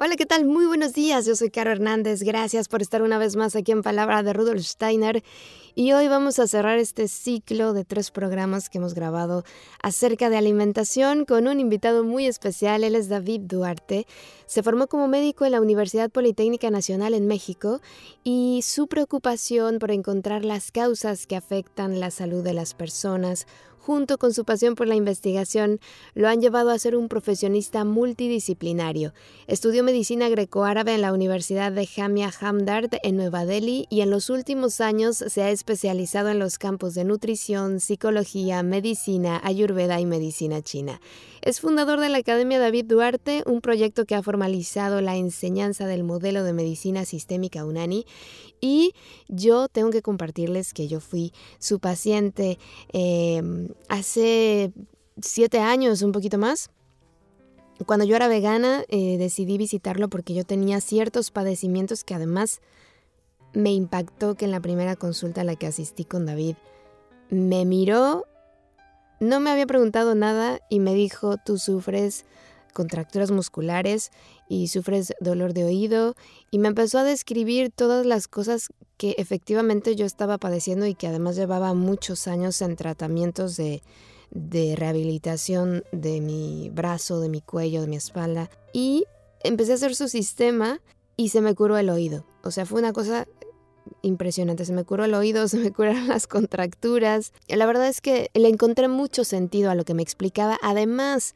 Hola, ¿qué tal? Muy buenos días. Yo soy Caro Hernández. Gracias por estar una vez más aquí en Palabra de Rudolf Steiner. Y hoy vamos a cerrar este ciclo de tres programas que hemos grabado acerca de alimentación con un invitado muy especial. Él es David Duarte. Se formó como médico en la Universidad Politécnica Nacional en México y su preocupación por encontrar las causas que afectan la salud de las personas junto con su pasión por la investigación, lo han llevado a ser un profesionista multidisciplinario. Estudió medicina grecoárabe en la Universidad de Jamia Hamdard en Nueva Delhi y en los últimos años se ha especializado en los campos de nutrición, psicología, medicina, ayurveda y medicina china. Es fundador de la Academia David Duarte, un proyecto que ha formalizado la enseñanza del modelo de medicina sistémica UNANI. Y yo tengo que compartirles que yo fui su paciente em, hace siete años, un poquito más. Cuando yo era vegana, eh, decidí visitarlo porque yo tenía ciertos padecimientos que además me impactó que en la primera consulta a la que asistí con David, me miró no me había preguntado nada y me dijo, tú sufres contracturas musculares y sufres dolor de oído y me empezó a describir todas las cosas que efectivamente yo estaba padeciendo y que además llevaba muchos años en tratamientos de, de rehabilitación de mi brazo, de mi cuello, de mi espalda y empecé a hacer su sistema y se me curó el oído. O sea, fue una cosa impresionante. Se me curó el oído, se me curaron las contracturas. La verdad es que le encontré mucho sentido a lo que me explicaba. Además,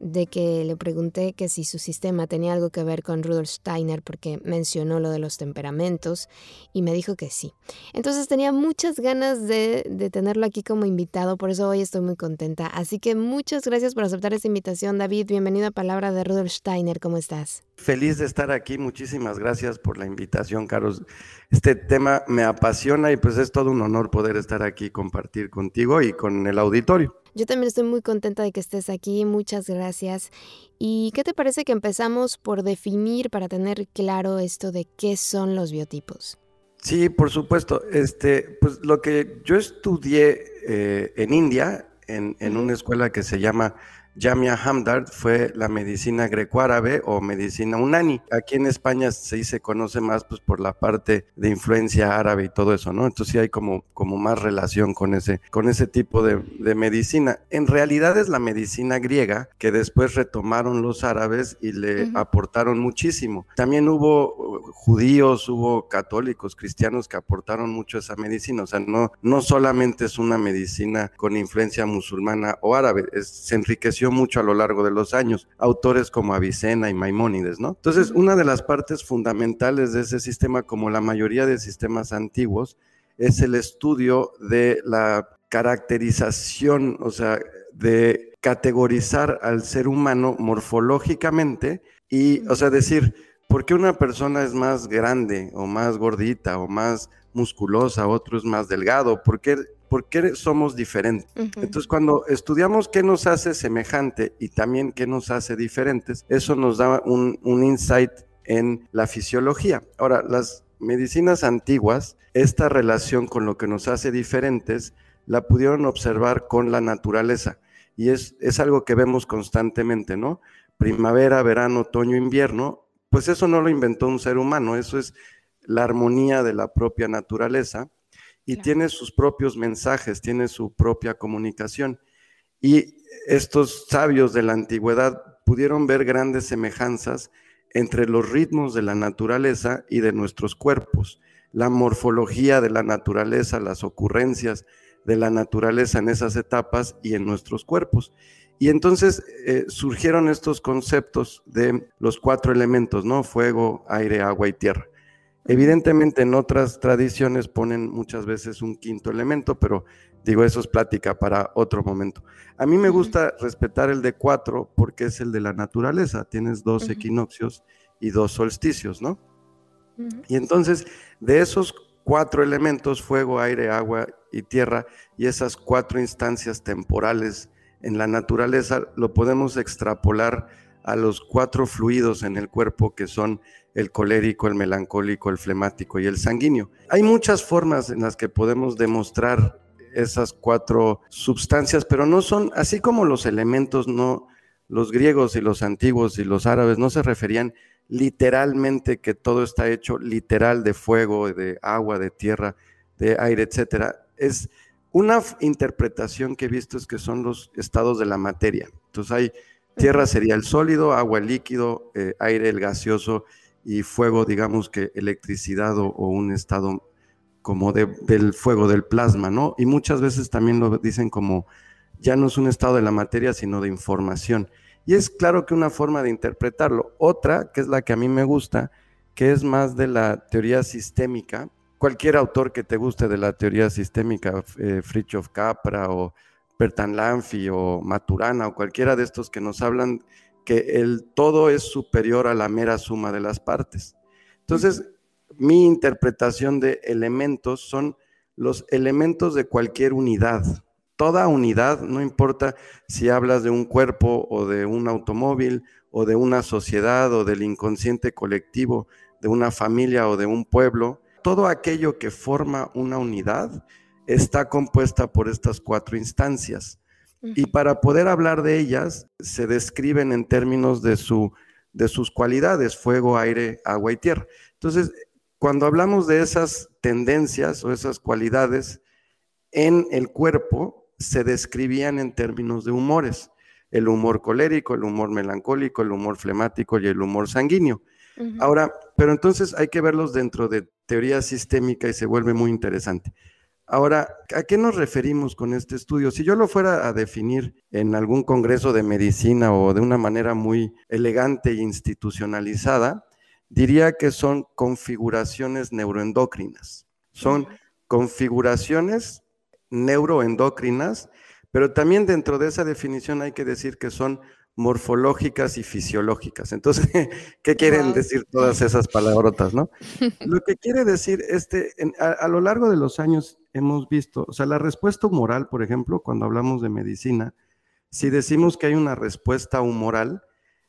de que le pregunté que si su sistema tenía algo que ver con Rudolf Steiner porque mencionó lo de los temperamentos y me dijo que sí. Entonces tenía muchas ganas de, de, tenerlo aquí como invitado, por eso hoy estoy muy contenta. Así que muchas gracias por aceptar esta invitación, David. Bienvenido a Palabra de Rudolf Steiner, ¿cómo estás? Feliz de estar aquí, muchísimas gracias por la invitación, Carlos. Este tema me apasiona y pues es todo un honor poder estar aquí, compartir contigo y con el auditorio. Yo también estoy muy contenta de que estés aquí, muchas gracias. ¿Y qué te parece que empezamos por definir para tener claro esto de qué son los biotipos? Sí, por supuesto. Este, pues lo que yo estudié eh, en India, en, en una escuela que se llama Jamia Hamdard fue la medicina grecoárabe o medicina unani. Aquí en España sí se conoce más pues por la parte de influencia árabe y todo eso, ¿no? Entonces sí hay como, como más relación con ese, con ese tipo de, de medicina. En realidad es la medicina griega que después retomaron los árabes y le aportaron muchísimo. También hubo uh, judíos, hubo católicos, cristianos que aportaron mucho esa medicina. O sea, no, no solamente es una medicina con influencia musulmana o árabe, se enriqueció mucho a lo largo de los años, autores como Avicena y Maimónides, ¿no? Entonces, una de las partes fundamentales de ese sistema, como la mayoría de sistemas antiguos, es el estudio de la caracterización, o sea, de categorizar al ser humano morfológicamente y, o sea, decir, ¿por qué una persona es más grande o más gordita o más musculosa, otro es más delgado? ¿Por qué por qué somos diferentes. Entonces, cuando estudiamos qué nos hace semejante y también qué nos hace diferentes, eso nos da un, insight en la fisiología. Ahora, las medicinas antiguas, esta relación con lo que nos hace diferentes, la pudieron observar con la naturaleza. Y es, es algo que vemos constantemente, ¿no? Primavera, verano, otoño, invierno, pues eso no lo inventó un ser humano, eso es la armonía de la propia naturaleza y tiene sus propios mensajes, tiene su propia comunicación. Y estos sabios de la antigüedad pudieron ver grandes semejanzas entre los ritmos de la naturaleza y de nuestros cuerpos, la morfología de la naturaleza, las ocurrencias de la naturaleza en esas etapas y en nuestros cuerpos. Y entonces eh, surgieron estos conceptos de los cuatro elementos, ¿no? Fuego, aire, agua y tierra. Evidentemente en otras tradiciones ponen muchas veces un quinto elemento, pero digo, eso es plática para otro momento. A mí me gusta respetar el de cuatro porque es el de la naturaleza. Tienes dos equinoccios y dos solsticios, ¿no? Y entonces, de esos cuatro elementos, fuego, aire, agua y tierra, y esas cuatro instancias temporales en la naturaleza lo podemos extrapolar a los cuatro fluidos en el cuerpo que son el colérico, el melancólico, el flemático y el sanguíneo. Hay muchas formas en las que podemos demostrar esas cuatro sustancias, pero no son, así como los elementos, no, los griegos y los antiguos y los árabes no se referían literalmente que todo está hecho literal de fuego, de agua, de tierra, de aire, etcétera. Es una interpretación que he visto es que son los estados de la materia. Entonces hay tierra sería el sólido, agua el líquido, eh, aire el gaseoso y fuego, digamos que electricidad o, un estado como del fuego, del plasma, ¿no? Y muchas veces también lo dicen como ya no es un estado de la materia, sino de información. Y es claro que una forma de interpretarlo. Otra, que es la que a mí me gusta, que es más de la teoría sistémica. Cualquier autor que te guste de la teoría sistémica, eh, Fritjof Capra o Bertan Lanfi o Maturana o cualquiera de estos que nos hablan que el todo es superior a la mera suma de las partes. Entonces, mi interpretación de elementos son los elementos de cualquier unidad. Toda unidad, no importa si hablas de un cuerpo o de un automóvil o de una sociedad o del inconsciente colectivo, de una familia o de un pueblo, todo aquello que forma una unidad está compuesta por estas cuatro instancias. Y para poder hablar de ellas, se describen en términos de, su, de sus cualidades, fuego, aire, agua y tierra. Entonces, cuando hablamos de esas tendencias o esas cualidades en el cuerpo, se describían en términos de humores. El humor colérico, el humor melancólico, el humor flemático y el humor sanguíneo. Ahora, pero entonces hay que verlos dentro de teoría sistémica y se vuelve muy interesante. Ahora, ¿a qué nos referimos con este estudio? Si yo lo fuera a definir en algún congreso de medicina o de una manera muy elegante e institucionalizada, diría que son configuraciones neuroendocrinas. Son configuraciones neuroendocrinas, pero también dentro de esa definición hay que decir que son morfológicas y fisiológicas. Entonces, ¿qué quieren decir todas esas palabrotas, no? Lo que quiere decir, este, a, lo largo de los años hemos visto, o sea, la respuesta humoral, por ejemplo, cuando hablamos de medicina, si decimos que hay una respuesta humoral,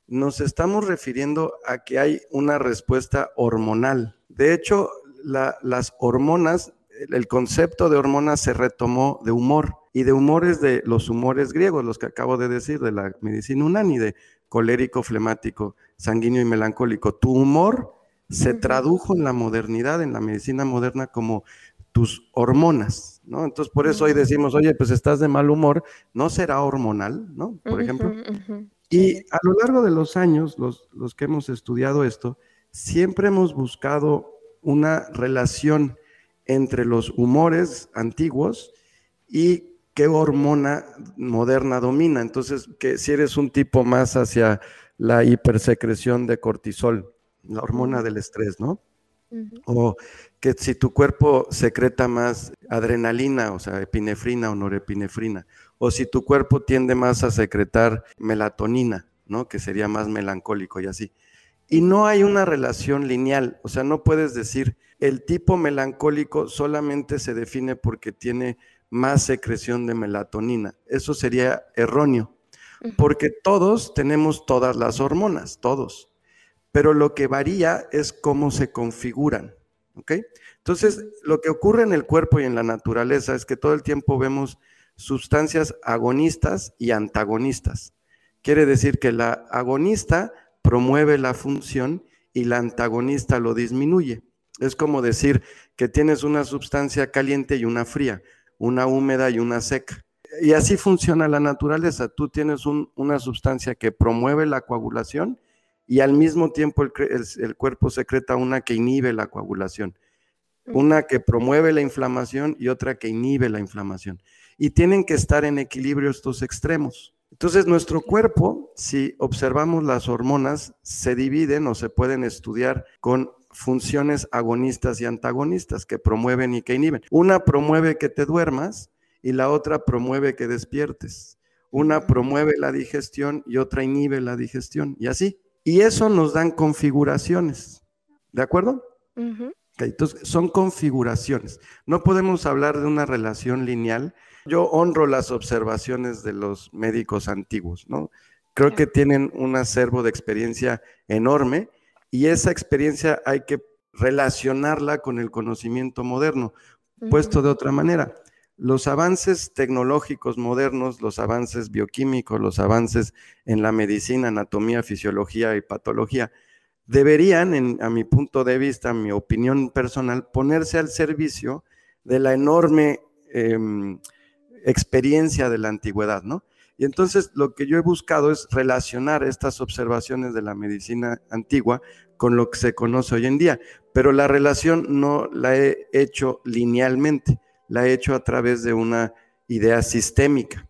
nos estamos refiriendo a que hay una respuesta hormonal. De hecho, las hormonas, el concepto de hormonas se retomó de humor y de humores de los humores griegos, los que acabo de decir, de la medicina unani, de colérico, flemático, sanguíneo y melancólico. Tu humor se tradujo en la modernidad, en la medicina moderna, como tus hormonas, ¿no? Entonces, por eso hoy decimos, oye, pues estás de mal humor, no será hormonal, ¿no? Por ejemplo. Y a lo largo de los años, los, los que hemos estudiado esto, siempre hemos buscado una relación entre los humores antiguos y qué hormona moderna domina. Entonces, que si eres un tipo más hacia la hipersecreción de cortisol, la hormona del estrés, ¿no? O que si tu cuerpo secreta más adrenalina, o sea, epinefrina o norepinefrina, o si tu cuerpo tiende más a secretar melatonina, ¿no? Que sería más melancólico y así. Y no hay una relación lineal, o sea, no puedes decir el tipo melancólico solamente se define porque tiene más secreción de melatonina. Eso sería erróneo, porque todos tenemos todas las hormonas, todos, pero lo que varía es cómo se configuran. ¿ok? Entonces, lo que ocurre en el cuerpo y en la naturaleza es que todo el tiempo vemos sustancias agonistas y antagonistas. Quiere decir que la agonista promueve la función y la antagonista lo disminuye. Es como decir que tienes una sustancia caliente y una fría una húmeda y una seca. Y así funciona la naturaleza. Tú tienes una sustancia que promueve la coagulación y al mismo tiempo el, cuerpo secreta una que inhibe la coagulación, una que promueve la inflamación y otra que inhibe la inflamación. Y tienen que estar en equilibrio estos extremos. Entonces nuestro cuerpo, si observamos las hormonas, se dividen o se pueden estudiar con funciones agonistas y antagonistas que promueven y que inhiben. Una promueve que te duermas y la otra promueve que despiertes. Una promueve la digestión y otra inhibe la digestión y así. Y eso nos dan configuraciones. ¿De acuerdo? entonces, son configuraciones. No podemos hablar de una relación lineal Yo honro las observaciones de los médicos antiguos, ¿no? Creo que tienen un acervo de experiencia enorme y esa experiencia hay que relacionarla con el conocimiento moderno. Puesto de otra manera, los avances tecnológicos modernos, los avances bioquímicos, los avances en la medicina, anatomía, fisiología y patología, deberían, a mi punto de vista, mi opinión personal, ponerse al servicio de la enorme em, experiencia de la antigüedad, ¿no? Y entonces lo que yo he buscado es relacionar estas observaciones de la medicina antigua con lo que se conoce hoy en día, pero la relación no la he hecho linealmente, la he hecho a través de una idea sistémica.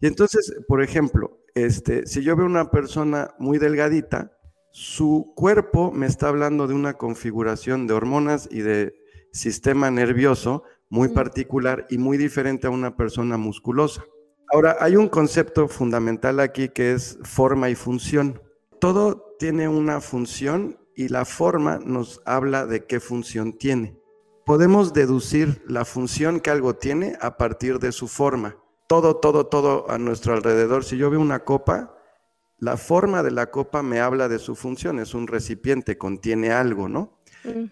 Y entonces, por ejemplo, este, si yo veo una persona muy delgadita, su cuerpo me está hablando de una configuración de hormonas y de sistema nervioso muy particular y muy diferente a una persona musculosa. Ahora, hay un concepto fundamental aquí que es forma y función. Todo tiene una función y la forma nos habla de qué función tiene. Podemos deducir la función que algo tiene a partir de su forma. Todo, todo, todo a nuestro alrededor. Si yo veo una copa, la forma de la copa me habla de su función. Es un recipiente, contiene algo, ¿no?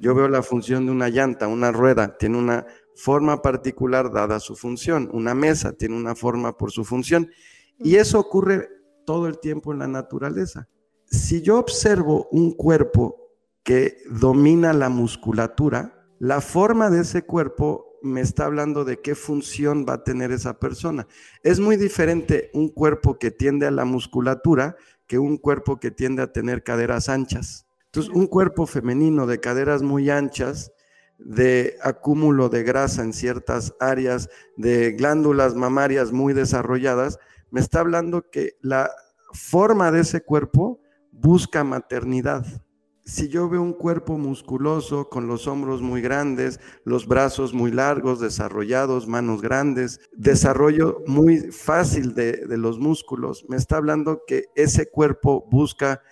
Yo veo la función de una llanta, una rueda, tiene una forma particular dada su función. Una mesa tiene una forma por su función. Y eso ocurre todo el tiempo en la naturaleza. Si yo observo un cuerpo que domina la musculatura, la forma de ese cuerpo me está hablando de qué función va a tener esa persona. Es muy diferente un cuerpo que tiende a la musculatura que un cuerpo que tiende a tener caderas anchas. Entonces, un cuerpo femenino de caderas muy anchas de acúmulo de grasa en ciertas áreas, de glándulas mamarias muy desarrolladas, me está hablando que la forma de ese cuerpo busca maternidad. Si yo veo un cuerpo musculoso con los hombros muy grandes, los brazos muy largos, desarrollados, manos grandes, desarrollo muy fácil de, de los músculos, me está hablando que ese cuerpo busca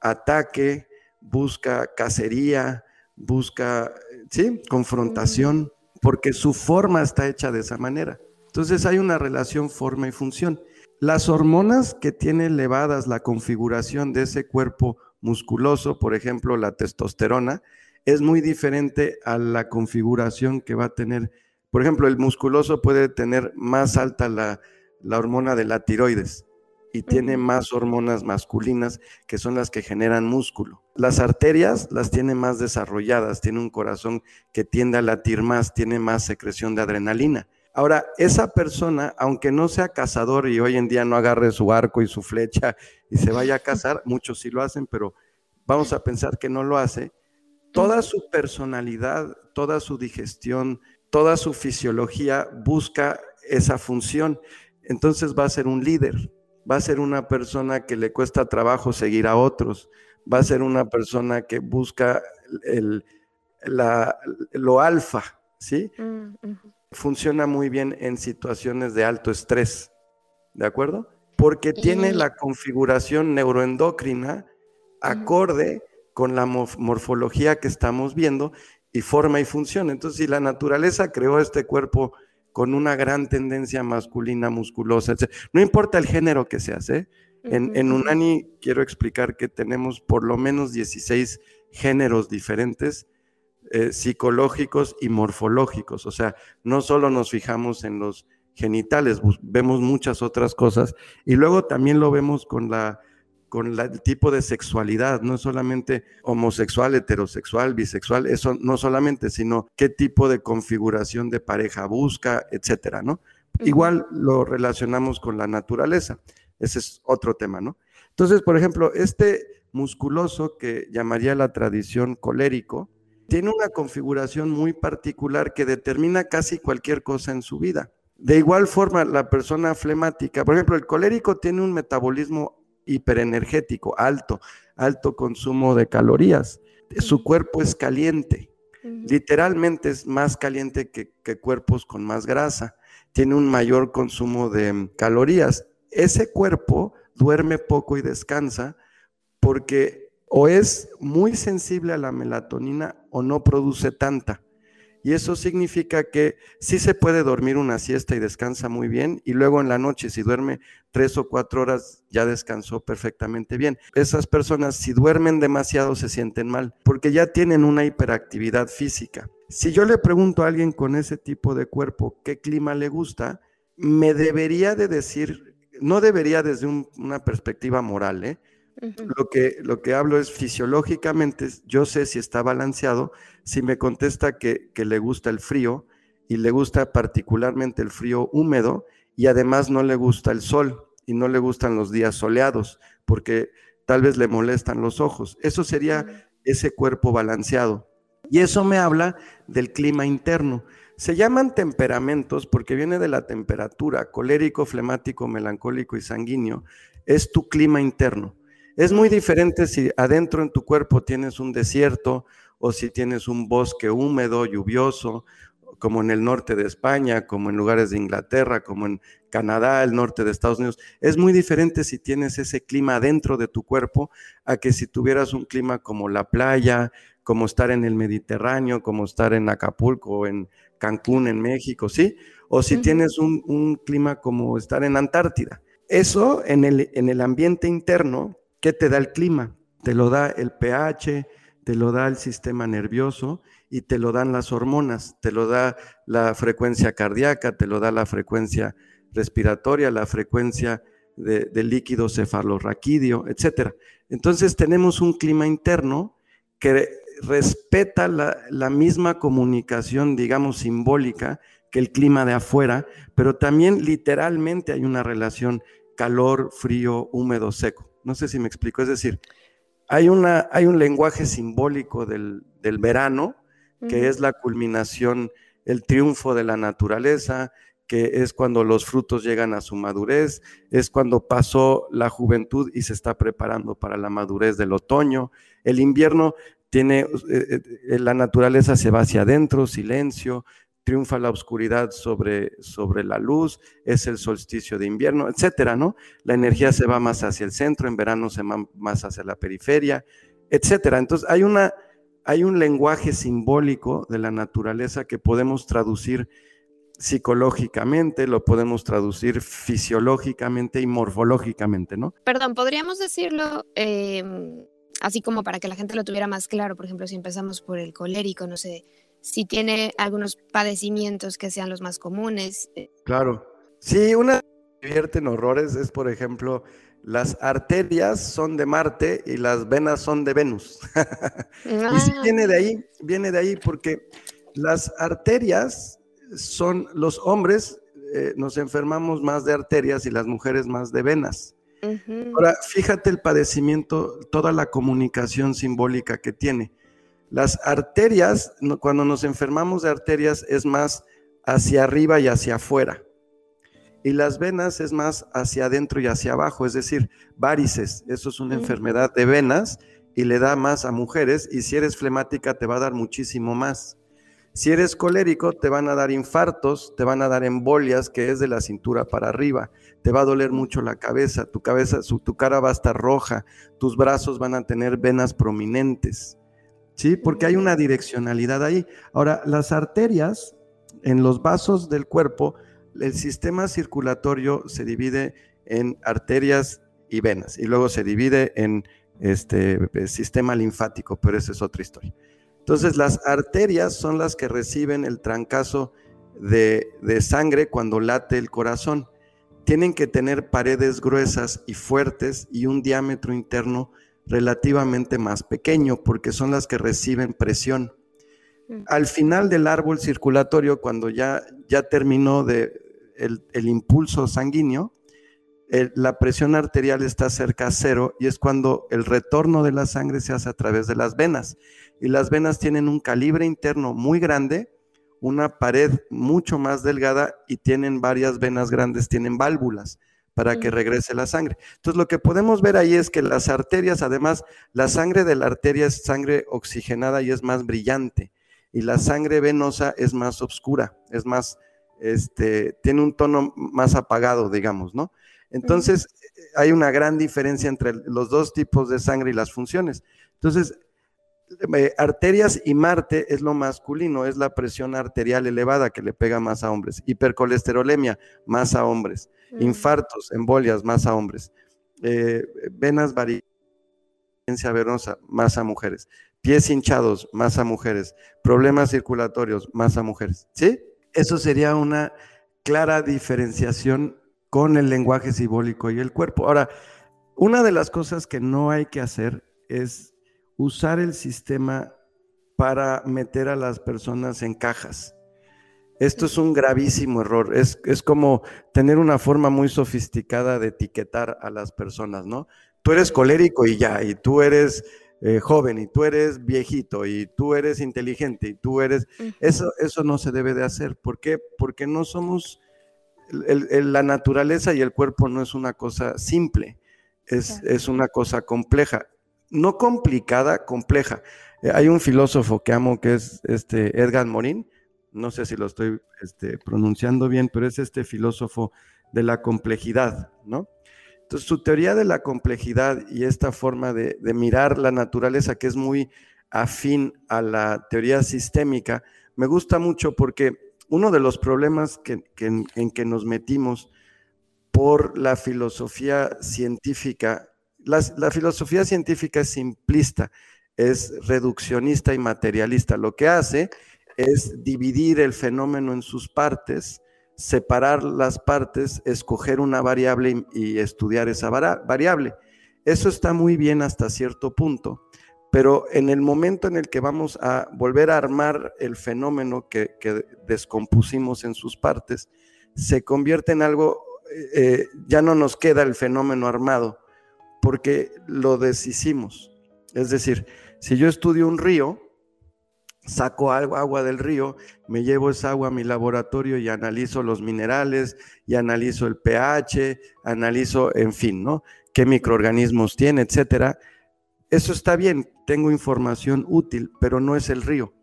ataque, busca cacería, busca ¿sí? Confrontación, porque su forma está hecha de esa manera. Entonces hay una relación forma y función. Las hormonas que tiene elevadas la configuración de ese cuerpo musculoso, por ejemplo, la testosterona, es muy diferente a la configuración que va a tener. Por ejemplo, el musculoso puede tener más alta la, la hormona de la tiroides y tiene más hormonas masculinas que son las que generan músculo. Las arterias las tiene más desarrolladas, tiene un corazón que tiende a latir más, tiene más secreción de adrenalina. Ahora, esa persona, aunque no sea cazador y hoy en día no agarre su arco y su flecha y se vaya a cazar, muchos sí lo hacen, pero vamos a pensar que no lo hace, toda su personalidad, toda su digestión, toda su fisiología busca esa función. Entonces va a ser un líder, va a ser una persona que le cuesta trabajo seguir a otros, va a ser una persona que busca el, lo alfa, ¿sí? Mm, Funciona muy bien en situaciones de alto estrés, ¿de acuerdo? Porque tiene la configuración neuroendocrina acorde con la morfología que estamos viendo y forma y función. Entonces, si la naturaleza creó este cuerpo con una gran tendencia masculina, musculosa, etc. No importa el género que seas, ¿eh? En, Unani quiero explicar que tenemos por lo menos 16 géneros diferentes eh, psicológicos y morfológicos. O sea, no solo nos fijamos en los genitales, vemos muchas otras cosas y luego también lo vemos con la con el tipo de sexualidad, no solamente homosexual, heterosexual, bisexual, eso no solamente, sino qué tipo de configuración de pareja busca, etcétera, ¿no? Igual lo relacionamos con la naturaleza, ese es otro tema, ¿no? Entonces, por ejemplo, este musculoso que llamaría la tradición colérico, tiene una configuración muy particular que determina casi cualquier cosa en su vida. De igual forma, la persona flemática, por ejemplo, el colérico tiene un metabolismo hiperenergético, alto, alto consumo de calorías. Su cuerpo es caliente, literalmente es más caliente que, cuerpos con más grasa, tiene un mayor consumo de calorías. Ese cuerpo duerme poco y descansa porque o es muy sensible a la melatonina o no produce tanta. y eso significa que sí se puede dormir una siesta y descansa muy bien y luego en la noche si duerme tres o cuatro horas ya descansó perfectamente bien. Esas personas si duermen demasiado se sienten mal porque ya tienen una hiperactividad física. Si yo le pregunto a alguien con ese tipo de cuerpo qué clima le gusta, me debería de decir, no debería desde una perspectiva moral, ¿eh? Lo, que, lo que hablo es fisiológicamente, yo sé si está balanceado, si me contesta que, que le gusta el frío y le gusta particularmente el frío húmedo y además no le gusta el sol y no le gustan los días soleados porque tal vez le molestan los ojos. Eso sería ese cuerpo balanceado. Y eso me habla del clima interno. Se llaman temperamentos porque viene de la temperatura, colérico, flemático, melancólico y sanguíneo. Es tu clima interno. Es muy diferente si adentro en tu cuerpo tienes un desierto o si tienes un bosque húmedo, lluvioso, como en el norte de España, como en lugares de Inglaterra, como en Canadá, el norte de Estados Unidos. Es muy diferente si tienes ese clima dentro de tu cuerpo a que si tuvieras un clima como la playa, como estar en el Mediterráneo, como estar en Acapulco o en Cancún, en México, ¿sí? O si tienes un, un, clima como estar en Antártida. Eso en el, en el ambiente interno ¿Qué te da el clima? Te lo da el pH, te lo da el sistema nervioso y te lo dan las hormonas, te lo da la frecuencia cardíaca, te lo da la frecuencia respiratoria, la frecuencia del líquido cefalorraquídeo, etc. Entonces tenemos un clima interno que respeta la misma comunicación, digamos, simbólica que el clima de afuera, pero también literalmente hay una relación calor, frío, húmedo, seco. No sé si me explico. Es decir, hay, una, hay un lenguaje simbólico del, verano, que es la culminación, el triunfo de la naturaleza, que es cuando los frutos llegan a su madurez, es cuando pasó la juventud y se está preparando para la madurez del otoño. El invierno tiene, eh, eh, la naturaleza se va hacia adentro, silencio, triunfa la oscuridad sobre, sobre la luz, es el solsticio de invierno, etcétera, ¿no? La energía se va más hacia el centro, en verano se va más hacia la periferia, etcétera. Entonces hay una hay un lenguaje simbólico de la naturaleza que podemos traducir psicológicamente, lo podemos traducir fisiológicamente y morfológicamente, ¿no? Perdón, podríamos decirlo em, así como para que la gente lo tuviera más claro, por ejemplo, si empezamos por el colérico, no sé, si tiene algunos padecimientos que sean los más comunes. Eh. Claro. Sí, una que vierte en horrores es, por ejemplo, las arterias son de Marte y las venas son de Venus. y sí ah. viene de ahí, viene de ahí porque las arterias son los hombres, eh, nos enfermamos más de arterias y las mujeres más de venas. Ahora, fíjate el padecimiento, toda la comunicación simbólica que tiene. Las arterias, cuando nos enfermamos de arterias, es más hacia arriba y hacia afuera. Y las venas es más hacia adentro y hacia abajo, es decir, varices. Eso es una enfermedad de venas y le da más a mujeres. Y si eres flemática, te va a dar muchísimo más. Si eres colérico, te van a dar infartos, te van a dar embolias, que es de la cintura para arriba. Te va a doler mucho la cabeza, tu cabeza, tu cara va a estar roja, tus brazos van a tener venas prominentes. ¿Sí? Porque hay una direccionalidad ahí. Ahora, las arterias en los vasos del cuerpo, el sistema circulatorio se divide en arterias y venas y luego se divide en este sistema linfático, pero esa es otra historia. Entonces, las arterias son las que reciben el trancazo de, de sangre cuando late el corazón. Tienen que tener paredes gruesas y fuertes y un diámetro interno relativamente más pequeño porque son las que reciben presión. Mm. Al final del árbol circulatorio, cuando ya, ya terminó de el, impulso sanguíneo, la presión arterial está cerca a cero y es cuando el retorno de la sangre se hace a través de las venas. Y las venas tienen un calibre interno muy grande, una pared mucho más delgada y tienen varias venas grandes, tienen válvulas para que regrese la sangre. Entonces, lo que podemos ver ahí es que las arterias, además, la sangre de la arteria es sangre oxigenada y es más brillante, y la sangre venosa es más oscura, es más, este, tiene un tono más apagado, digamos, ¿no? Entonces, hay una gran diferencia entre los dos tipos de sangre y las funciones. Entonces, eh, arterias y Marte es lo masculino, es la presión arterial elevada que le pega más a hombres. Hipercolesterolemia, más a hombres. Mm. Infartos, embolias, más a hombres. Eh, venas varicencia venosa, más a mujeres. Pies hinchados, más a mujeres. Problemas circulatorios, más a mujeres. ¿Sí? Eso sería una clara diferenciación con el lenguaje simbólico y el cuerpo. Ahora, una de las cosas que no hay que hacer es usar el sistema para meter a las personas en cajas. Esto es un gravísimo error. Es, es, como tener una forma muy sofisticada de etiquetar a las personas, ¿no? Tú eres colérico y ya, y tú eres eh, joven, y tú eres viejito, y tú eres inteligente, y tú eres... Eso, eso no se debe de hacer. ¿Por qué? Porque no somos... la naturaleza y el cuerpo no es una cosa simple, es, es una cosa compleja no complicada, compleja. Eh, hay un filósofo que amo que es este Edgar Morin, no sé si lo estoy este, pronunciando bien, pero es este filósofo de la complejidad, ¿no? Entonces, su teoría de la complejidad y esta forma de, mirar la naturaleza, que es muy afín a la teoría sistémica, me gusta mucho porque uno de los problemas en que nos metimos por la filosofía científica la, filosofía científica es simplista, es reduccionista y materialista. Lo que hace es dividir el fenómeno en sus partes, separar las partes, escoger una variable y, estudiar esa variable. Eso está muy bien hasta cierto punto, pero en el momento en el que vamos a volver a armar el fenómeno que, descompusimos en sus partes, se convierte en algo, eh, eh, ya no nos queda el fenómeno armado, porque lo deshicimos. Es decir, si yo estudio un río, saco agua del río, me llevo esa agua a mi laboratorio y analizo los minerales, y analizo el pH, analizo, en fin, ¿no? Qué microorganismos tiene, etcétera. Eso está bien, tengo información útil, pero no es el río.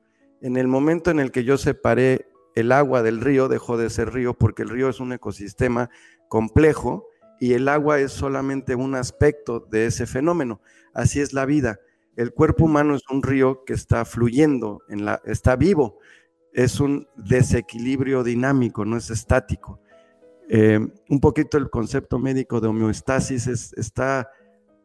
En el momento en el que yo separé el agua del río, dejó de ser río porque el río es un ecosistema complejo y el agua es solamente un aspecto de ese fenómeno. Así es la vida. El cuerpo humano es un río que está fluyendo, en la, está vivo. Es un desequilibrio dinámico, no es estático. Eh, un poquito el concepto médico de homeostasis está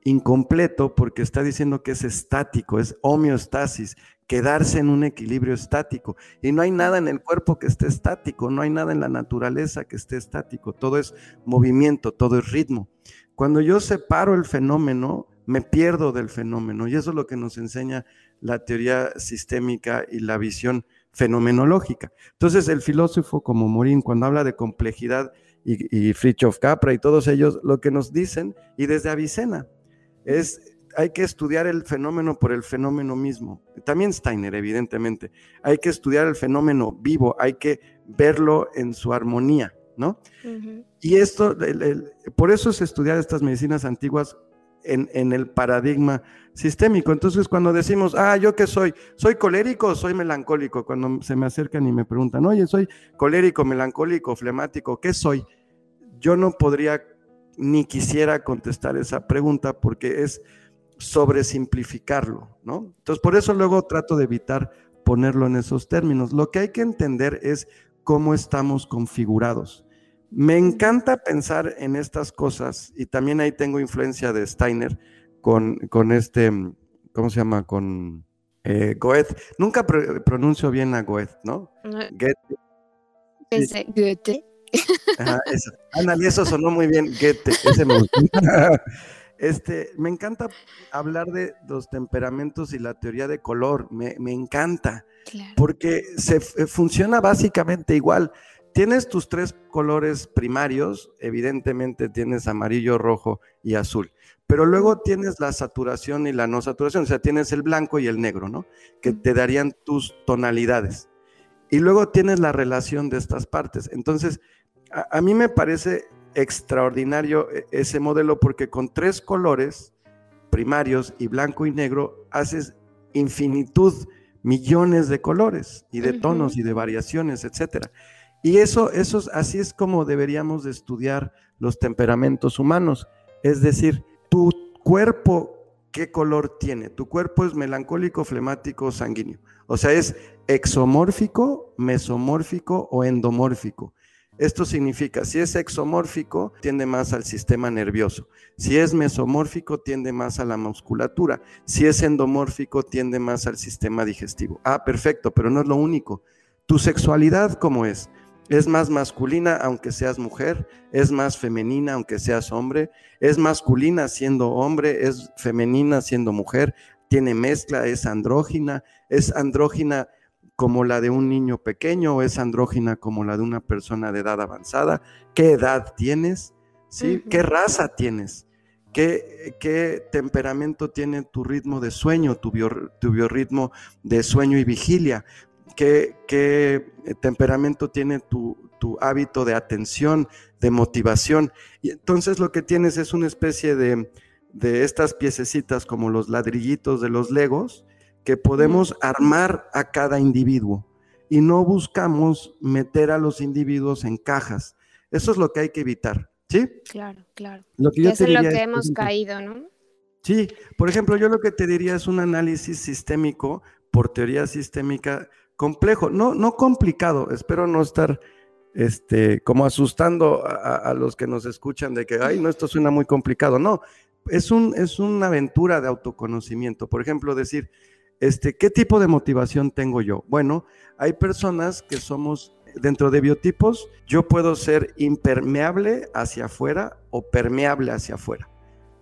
incompleto porque está diciendo que es estático, es homeostasis, quedarse en un equilibrio estático. Y no hay nada en el cuerpo que esté estático, no hay nada en la naturaleza que esté estático, todo es movimiento, todo es ritmo. Cuando yo separo el fenómeno, me pierdo del fenómeno y eso es lo que nos enseña la teoría sistémica y la visión fenomenológica. Entonces el filósofo como Morín, cuando habla de complejidad y, y Fritjof Capra y todos ellos, lo que nos dicen, y desde Avicena, es hay que estudiar el fenómeno por el fenómeno mismo. También Steiner, evidentemente. Hay que estudiar el fenómeno vivo, hay que verlo en su armonía, ¿no? Y esto, por eso es estudiar estas medicinas antiguas en, el paradigma sistémico. Entonces, cuando decimos, ah, ¿yo qué soy? ¿Soy colérico o soy melancólico? Cuando se me acercan y me preguntan, oye, soy colérico, melancólico, flemático, ¿qué soy? Yo no podría ni quisiera contestar esa pregunta porque es sobresimplificarlo, ¿no? Entonces, por eso luego trato de evitar ponerlo en esos términos. Lo que hay que entender es cómo estamos configurados. Me encanta pensar en estas cosas y también ahí tengo influencia de Steiner con, con este, ¿cómo se llama? Con eh, Goethe. Nunca pronuncio bien a Goethe, ¿no? Goethe. Goethe. Ajá, eso. eso sonó muy bien, Goethe. Ese me Este, me encanta hablar de los temperamentos y la teoría de color, me, encanta, porque se eh, funciona básicamente igual. Tienes tus tres colores primarios, evidentemente tienes amarillo, rojo y azul, pero luego tienes la saturación y la no saturación, o sea, tienes el blanco y el negro, ¿no? Que te darían tus tonalidades. Y luego tienes la relación de estas partes. Entonces, a mí me parece extraordinario e, ese modelo porque con tres colores primarios y blanco y negro haces infinitud, millones de colores y de tonos y de variaciones, etcétera. Y eso, eso, así es como deberíamos de estudiar los temperamentos humanos. Es decir, tu cuerpo qué color tiene. Tu cuerpo es melancólico, flemático, sanguíneo. O sea, es exomórfico, mesomórfico o endomórfico. Esto significa, si es exomórfico, tiende más al sistema nervioso. Si es mesomórfico, tiende más a la musculatura. Si es endomórfico, tiende más al sistema digestivo. Ah, perfecto, pero no es lo único. Tu sexualidad, ¿cómo es? Es más masculina aunque seas mujer, es más femenina aunque seas hombre, es masculina siendo hombre, es femenina siendo mujer, tiene mezcla, es andrógina, es andrógina como la de un niño pequeño o es andrógina como la de una persona de edad avanzada? ¿Qué edad tienes? ¿Sí? ¿Qué raza tienes? ¿Qué, ¿Qué, temperamento tiene tu ritmo de sueño, tu, tu biorritmo de sueño y vigilia? ¿Qué, qué temperamento tiene tu, tu, hábito de atención, de motivación? Y entonces lo que tienes es una especie de, de estas piececitas como los ladrillitos de los legos, que podemos armar a cada individuo y no buscamos meter a los individuos en cajas. Eso es lo que hay que evitar, ¿sí? Claro, claro. Lo que es lo que hemos caído, ¿no? Sí, por ejemplo, yo lo que te diría es un análisis sistémico por teoría sistémica complejo, no, no complicado, espero no estar este, como asustando a, los que nos escuchan de que, ay, no, esto suena muy complicado, no, es, un, es una aventura de autoconocimiento, por ejemplo, decir, este, ¿Qué tipo de motivación tengo yo? Bueno, hay personas que somos dentro de biotipos, yo puedo ser impermeable hacia afuera o permeable hacia afuera.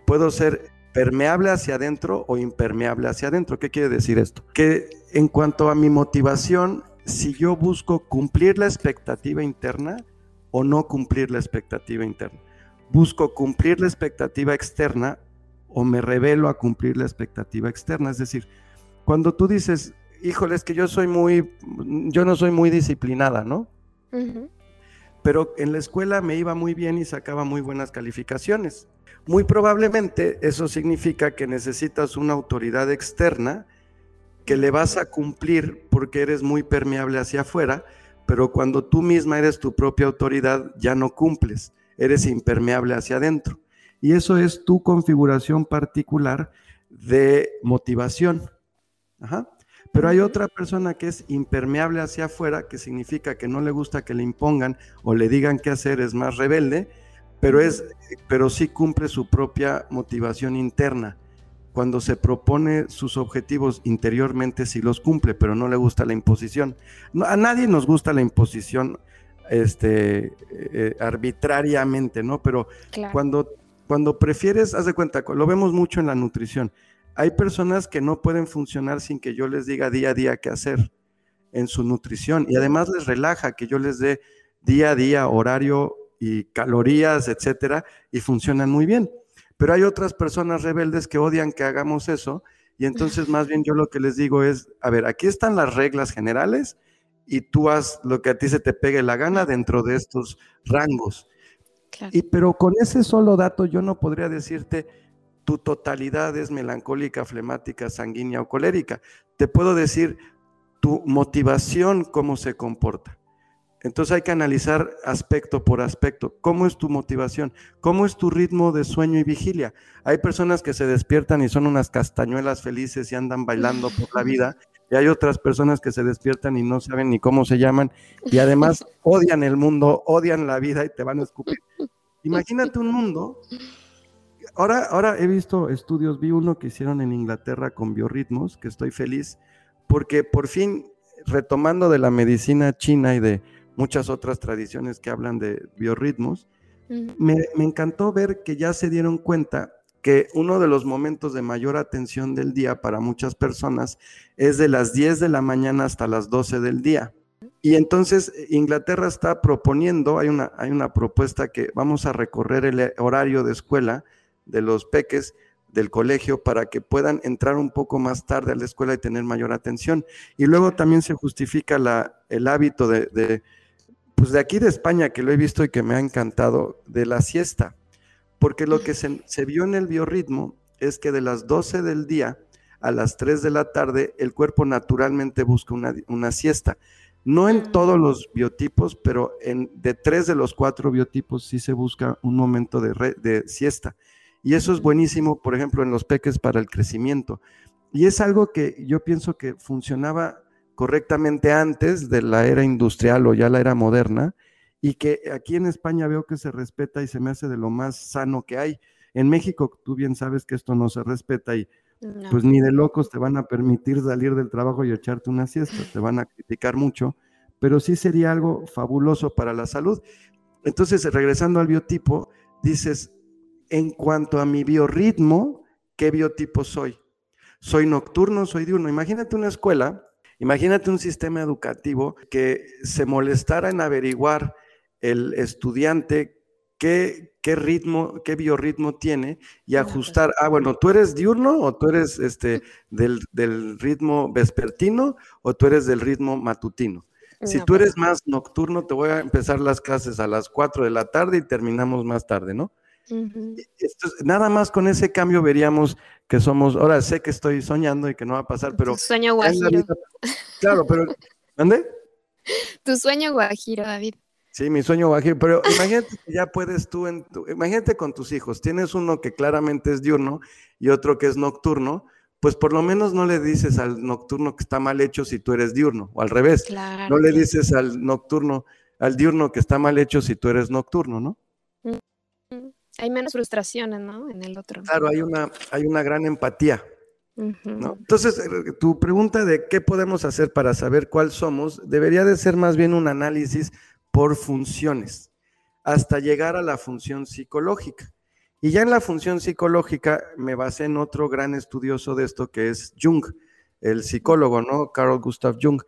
Puedo ser permeable hacia adentro o impermeable hacia adentro. ¿Qué quiere decir esto? Que en cuanto a mi motivación, si yo busco cumplir la expectativa interna o no cumplir la expectativa interna. Busco cumplir la expectativa externa o me revelo a cumplir la expectativa externa. Es decir, cuando tú dices, híjole, es que yo soy muy, yo no soy muy disciplinada, ¿no? Pero en la escuela me iba muy bien y sacaba muy buenas calificaciones. Muy probablemente eso significa que necesitas una autoridad externa que le vas a cumplir porque eres muy permeable hacia afuera, pero cuando tú misma eres tu propia autoridad ya no cumples, eres impermeable hacia adentro. Y eso es tu configuración particular de motivación. Pero hay otra persona que es impermeable hacia afuera, que significa que no le gusta que le impongan o le digan qué hacer, es más rebelde, pero, es, pero sí cumple su propia motivación interna. Cuando se propone sus objetivos interiormente sí los cumple, pero no le gusta la imposición. a nadie nos gusta la imposición este, eh, arbitrariamente, ¿no? Pero cuando, cuando prefieres, haz de cuenta, lo vemos mucho en la nutrición hay personas que no pueden funcionar sin que yo les diga día a día qué hacer en su nutrición y además les relaja que yo les dé día a día horario y calorías, etcétera, y funcionan muy bien. Pero hay otras personas rebeldes que odian que hagamos eso y entonces más bien yo lo que les digo es, a ver, aquí están las reglas generales y tú haz lo que a ti se te pegue la gana dentro de estos rangos. Y pero con ese solo dato yo no podría decirte tu totalidad es melancólica, flemática, sanguínea o colérica. Te puedo decir tu motivación, cómo se comporta. Entonces hay que analizar aspecto por aspecto. ¿Cómo es tu motivación? ¿Cómo es tu ritmo de sueño y vigilia? Hay personas que se despiertan y son unas castañuelas felices y andan bailando por la vida. Y hay otras personas que se despiertan y no saben ni cómo se llaman. Y además odian el mundo, odian la vida y te van a escupir. Imagínate un mundo Ahora, ahora he visto estudios, vi uno que hicieron en Inglaterra con biorritmos, que estoy feliz, porque por fin, retomando de la medicina china y de muchas otras tradiciones que hablan de biorritmos, me, me encantó ver que ya se dieron cuenta que uno de los momentos de mayor atención del día para muchas personas es de las 10 de la mañana hasta las 12 del día. Y entonces Inglaterra está proponiendo, hay una, hay una propuesta que vamos a recorrer el horario de escuela de los peques del colegio para que puedan entrar un poco más tarde a la escuela y tener mayor atención. Y luego también se justifica la, el hábito de, pues de aquí de España, que lo he visto y que me ha encantado, de la siesta. Porque lo que se, vio en el biorritmo es que de las 12 del día a las 3 de la tarde, el cuerpo naturalmente busca una, una siesta. No en todos los biotipos, pero en, de tres de los cuatro biotipos sí se busca un momento de, de siesta. Y eso es buenísimo, por ejemplo, en los peques para el crecimiento. Y es algo que yo pienso que funcionaba correctamente antes de la era industrial o ya la era moderna, y que aquí en España veo que se respeta y se me hace de lo más sano que hay. En México, tú bien sabes que esto no se respeta y pues ni de locos te van a permitir salir del trabajo y echarte una siesta, te van a criticar mucho, pero sí sería algo fabuloso para la salud. Entonces, regresando al biotipo, dices, en cuanto a mi biorritmo, ¿qué biotipo soy? Soy nocturno, soy diurno. Imagínate una escuela, imagínate un sistema educativo que se molestara en averiguar el estudiante qué, qué ritmo, qué biorritmo tiene y ajustar, ah, bueno, tú eres diurno o tú eres este, del, del ritmo vespertino o tú eres del ritmo matutino. Si tú eres más nocturno, te voy a empezar las clases a las 4 de la tarde y terminamos más tarde, ¿no? Nada más con ese cambio veríamos que somos, ahora sé que estoy soñando y que no va a pasar, pero... Tu sueño guajiro. claro, pero... ¿Dónde? Tu sueño guajiro, David. Sí, mi sueño guajiro, pero imagínate que ya puedes tú, en tu, imagínate con tus hijos, tienes uno que claramente es diurno y otro que es nocturno, pues por lo menos no le dices al nocturno que está mal hecho si tú eres diurno, o al revés, no le dices al nocturno, al diurno que está mal hecho si tú eres nocturno, ¿no? Mm, hay menos frustraciones, ¿no? En el otro. Claro, hay una, hay una gran empatía. ¿no? Entonces, eh, tu pregunta de qué podemos hacer para saber cuál somos debería de ser más bien un análisis por funciones, hasta llegar a la función psicológica. Y ya en la función psicológica me basé en otro gran estudioso de esto que es Jung, el psicólogo, ¿no? Carl Gustav Jung.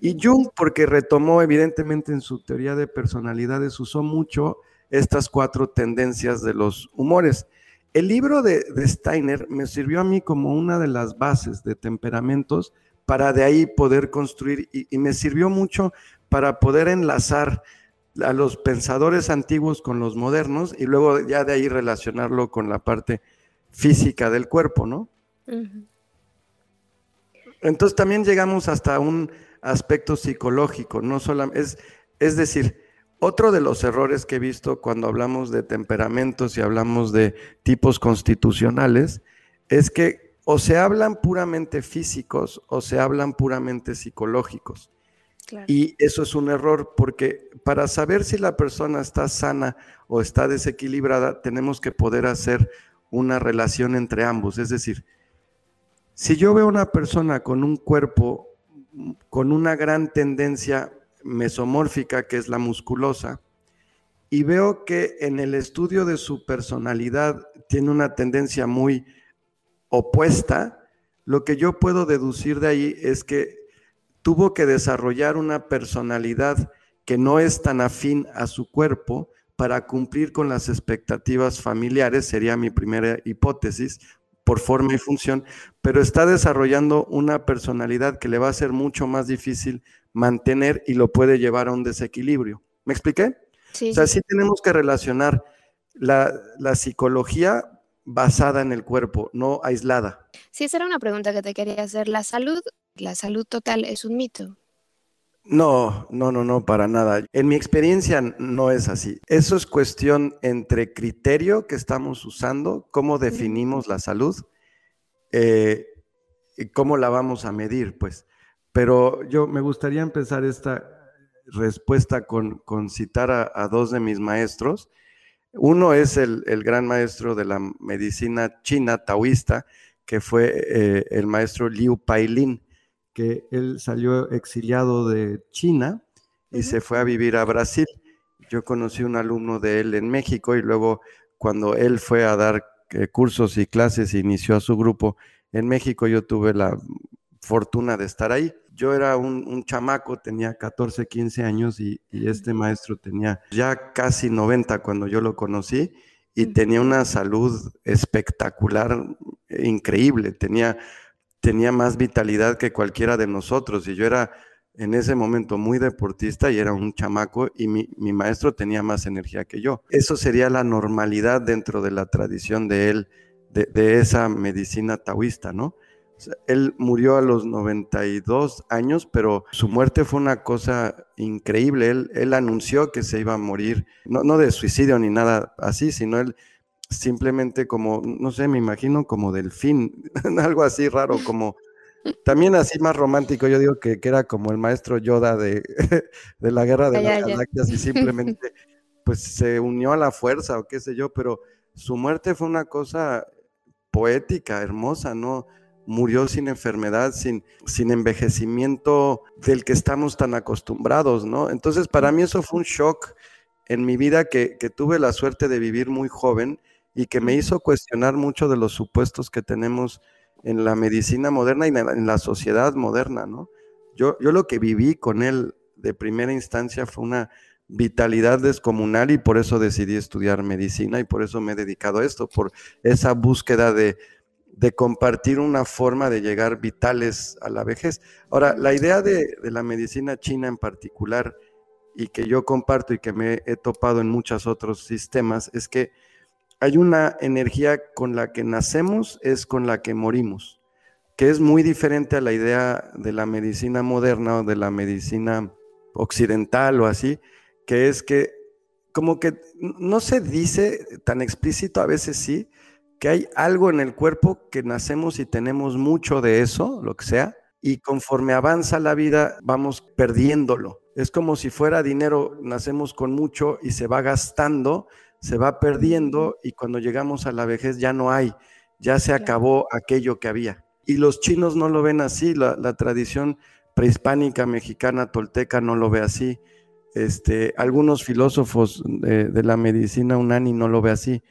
Y Jung, porque retomó evidentemente en su teoría de personalidades, usó mucho estas cuatro tendencias de los humores. El libro de, Steiner me sirvió a mí como una de las bases de temperamentos para de ahí poder construir y me sirvió mucho para poder enlazar a los pensadores antiguos con los modernos y luego ya de ahí relacionarlo con la parte física del cuerpo, ¿no? Entonces también llegamos hasta un aspecto psicológico, no solamente, es, es decir, otro de los errores que he visto cuando hablamos de temperamentos y hablamos de tipos constitucionales es que o se hablan puramente físicos o se hablan puramente psicológicos. Y eso es un error porque para saber si la persona está sana o está desequilibrada, tenemos que poder hacer una relación entre ambos. Es decir, si yo veo una persona con un cuerpo con una gran tendencia mesomórfica, que es la musculosa, y veo que en el estudio de su personalidad tiene una tendencia muy opuesta, lo que yo puedo deducir de ahí es que tuvo que desarrollar una personalidad que no es tan afín a su cuerpo para cumplir con las expectativas familiares, sería mi primera hipótesis, por forma y función, pero está desarrollando una personalidad que le va a ser mucho más difícil mantener y lo puede llevar a un desequilibrio. ¿Me expliqué? Sí. O sea, sí tenemos que relacionar la, la psicología basada en el cuerpo, no aislada. Sí, esa era una pregunta que te quería hacer. ¿La salud la salud total es un mito. No, no, no, no, para nada. En mi experiencia no es así. Eso es cuestión entre criterio que estamos usando, cómo definimos la salud eh, y cómo la vamos a medir, pues. Pero yo me gustaría empezar esta respuesta con, citar a, dos de mis maestros. Uno es el, gran maestro de la medicina china taoísta, que fue eh, el maestro Liu Pailin que él salió exiliado de China y se fue a vivir a Brasil. Yo conocí un alumno de él en México y luego cuando él fue a dar eh, cursos y clases e inició a su grupo en México, yo tuve la fortuna de estar ahí. Yo era un, chamaco, tenía 14, 15 años y, y, este maestro tenía ya casi 90 cuando yo lo conocí y tenía una salud espectacular, increíble. Tenía tenía más vitalidad que cualquiera de nosotros y yo era en ese momento muy deportista y era un chamaco y mi, maestro tenía más energía que yo. Eso sería la normalidad dentro de la tradición de él, de, esa medicina taoísta, ¿no? Él murió a los 92 años, pero su muerte fue una cosa increíble. Él, él anunció que se iba a morir, no, no de suicidio ni nada así, sino él simplemente como, no sé, me imagino como delfín, algo así raro, como también así más romántico, yo digo que, era como el maestro Yoda de, de la guerra de las galaxias y simplemente pues se unió a la fuerza o qué sé yo, pero su muerte fue una cosa poética, hermosa, ¿no? Murió sin enfermedad, sin, sin envejecimiento del que estamos tan acostumbrados, ¿no? Entonces, para mí eso fue un shock en mi vida que, que tuve la suerte de vivir muy joven y que me hizo cuestionar mucho de los supuestos que tenemos en la medicina moderna y en la sociedad moderna, ¿no? Yo, yo lo que viví con él de primera instancia fue una vitalidad descomunal y por eso decidí estudiar medicina y por eso me he dedicado a esto, por esa búsqueda de, de compartir una forma de llegar vitales a la vejez. Ahora, la idea de, la medicina china en particular y que yo comparto y que me he topado en muchos otros sistemas es que hay una energía con la que nacemos, es con la que morimos, que es muy diferente a la idea de la medicina moderna o de la medicina occidental o así, que es que como que no se dice tan explícito, a veces sí, que hay algo en el cuerpo que nacemos y tenemos mucho de eso, lo que sea, y conforme avanza la vida vamos perdiéndolo. Es como si fuera dinero, nacemos con mucho y se va gastando, se va perdiendo y cuando llegamos a la vejez ya no hay, ya se acabó aquello que había. Y los chinos no lo ven así, la, la tradición prehispánica, mexicana, tolteca no lo ve así. Este, algunos filósofos de, la medicina unani no lo ve así.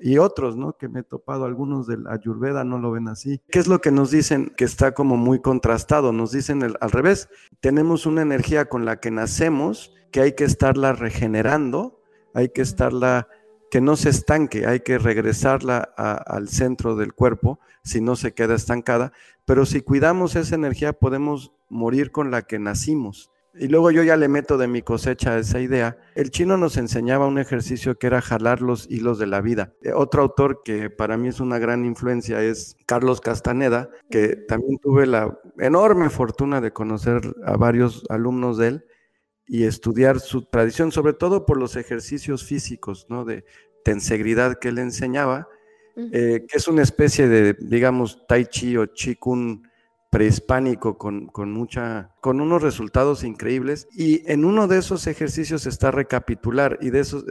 Y otros, ¿no? Que me he topado, algunos de la Ayurveda no lo ven así. ¿Qué es lo que nos dicen? Que está como muy contrastado. Nos dicen al revés. Tenemos una energía con la que nacemos, que hay que estarla regenerando, hay que estarla, que no se estanque, hay que regresarla al centro del cuerpo, si no se queda estancada. Pero si cuidamos esa energía, podemos morir con la que nacimos. Y luego yo ya le meto de mi cosecha esa idea. El chino nos enseñaba un ejercicio que era jalar los hilos de la vida. Eh, otro autor que para mí es una gran influencia es Carlos Castaneda, que también tuve la enorme fortuna de conocer a varios alumnos de él y estudiar su tradición, sobre todo por los ejercicios físicos, ¿no? De tensegridad que él enseñaba, eh, que es una especie de, digamos, tai chi o chi kun prehispánico con, con, mucha, con unos resultados increíbles. Y en uno de esos ejercicios está recapitular y de eso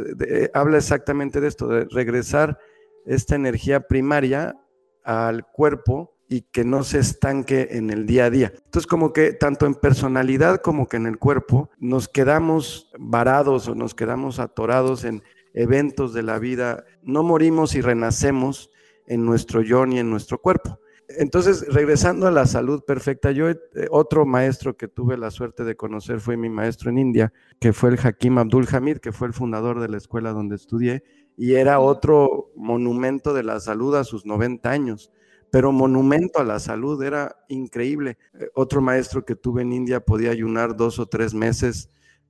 habla exactamente de esto, de regresar esta energía primaria al cuerpo y que no se estanque en el día a día. Entonces, como que tanto en personalidad como que en el cuerpo, nos quedamos varados o nos quedamos atorados en eventos de la vida, no morimos y renacemos en nuestro yo ni en nuestro cuerpo. Entonces, regresando a la salud perfecta, yo eh, otro maestro que tuve la suerte de conocer fue mi maestro en India, que fue el Hakim Abdul Hamid, que fue el fundador de la escuela donde estudié, y era otro monumento de la salud a sus 90 años, pero monumento a la salud, era increíble. Eh, otro maestro que tuve en India podía ayunar dos o tres meses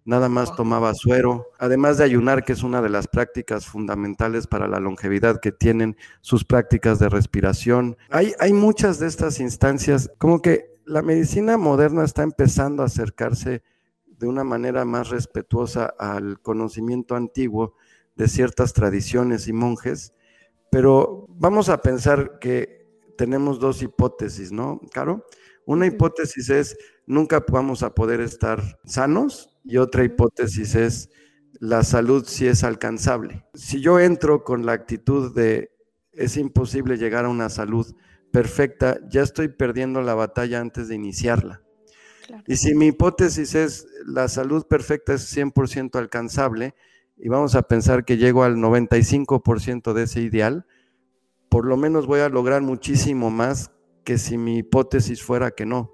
nada más tomaba suero, además de ayunar, que es una de las prácticas fundamentales para la longevidad que tienen sus prácticas de respiración. Hay, hay muchas de estas instancias, como que la medicina moderna está empezando a acercarse de una manera más respetuosa al conocimiento antiguo de ciertas tradiciones y monjes, pero vamos a pensar que tenemos dos hipótesis, ¿no, Caro? Una hipótesis es, nunca vamos a poder estar sanos y otra hipótesis es, la salud sí es alcanzable. Si yo entro con la actitud de, es imposible llegar a una salud perfecta, ya estoy perdiendo la batalla antes de iniciarla. Y si mi hipótesis es, la salud perfecta es 100% alcanzable, y vamos a pensar que llego al 95% de ese ideal, por lo menos voy a lograr muchísimo más que si mi hipótesis fuera que no.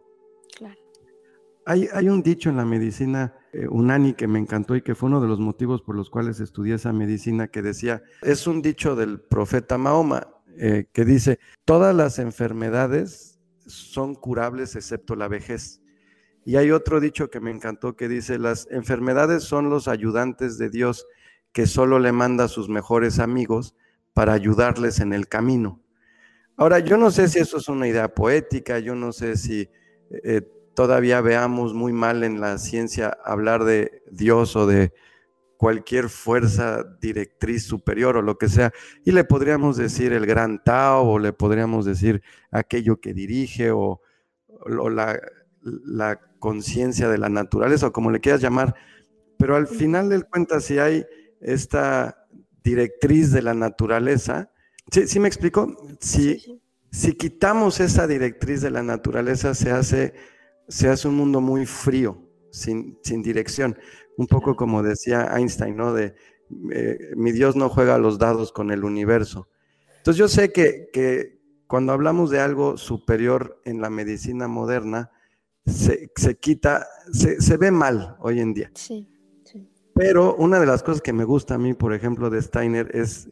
Hay, hay un dicho en la medicina eh, unani que me encantó y que fue uno de los motivos por los cuales estudié esa medicina que decía, es un dicho del profeta Mahoma eh, que dice, todas las enfermedades son curables excepto la vejez. Y hay otro dicho que me encantó que dice, las enfermedades son los ayudantes de Dios que solo le manda a sus mejores amigos para ayudarles en el camino. Ahora, yo no sé si eso es una idea poética, yo no sé si eh, todavía veamos muy mal en la ciencia hablar de Dios o de cualquier fuerza directriz superior o lo que sea. Y le podríamos decir el gran Tao o le podríamos decir aquello que dirige o, la, la conciencia de la naturaleza o como le quieras llamar. Pero al final del cuenta, si hay esta directriz de la naturaleza, ¿sí, me explico? Si, si quitamos esa directriz de la naturaleza, se hace, se hace un mundo muy frío, sin, sin dirección. Un poco como decía Einstein, ¿no? De eh, mi Dios no juega los dados con el universo. Entonces yo sé que, que cuando hablamos de algo superior en la medicina moderna, se, se quita, se, se, ve mal hoy en día. Sí, sí. Pero una de las cosas que me gusta a mí, por ejemplo, de Steiner es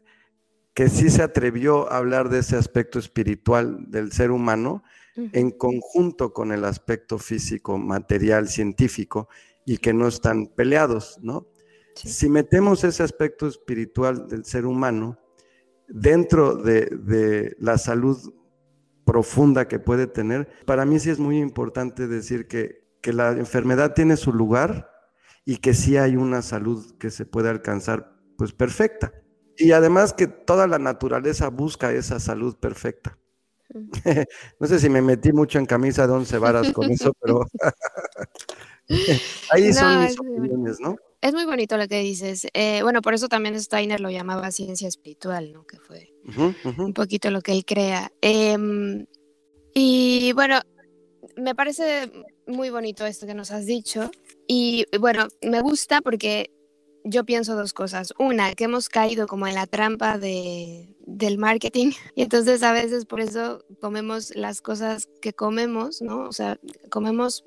que sí se atrevió a hablar de ese aspecto espiritual del ser humano en conjunto con el aspecto físico, material, científico, y que no están peleados, ¿no? Si metemos ese aspecto espiritual del ser humano dentro de, la salud profunda que puede tener, para mí sí es muy importante decir que, que la enfermedad tiene su lugar y que sí hay una salud que se puede alcanzar pues perfecta. Y además que toda la naturaleza busca esa salud perfecta. no sé si me metí mucho en camisa de once varas con eso, pero ahí son mis opiniones, ¿no? Es muy bonito lo que dices. Eh, bueno, por eso también Steiner lo llamaba ciencia espiritual, ¿no? Que fue un poquito lo que él crea. Em, y bueno, me parece muy bonito esto que nos has dicho. Y bueno, me gusta porque yo pienso dos cosas. Una, que hemos caído como en la trampa de, del marketing y entonces a veces por eso comemos las cosas que comemos, ¿no? O sea, comemos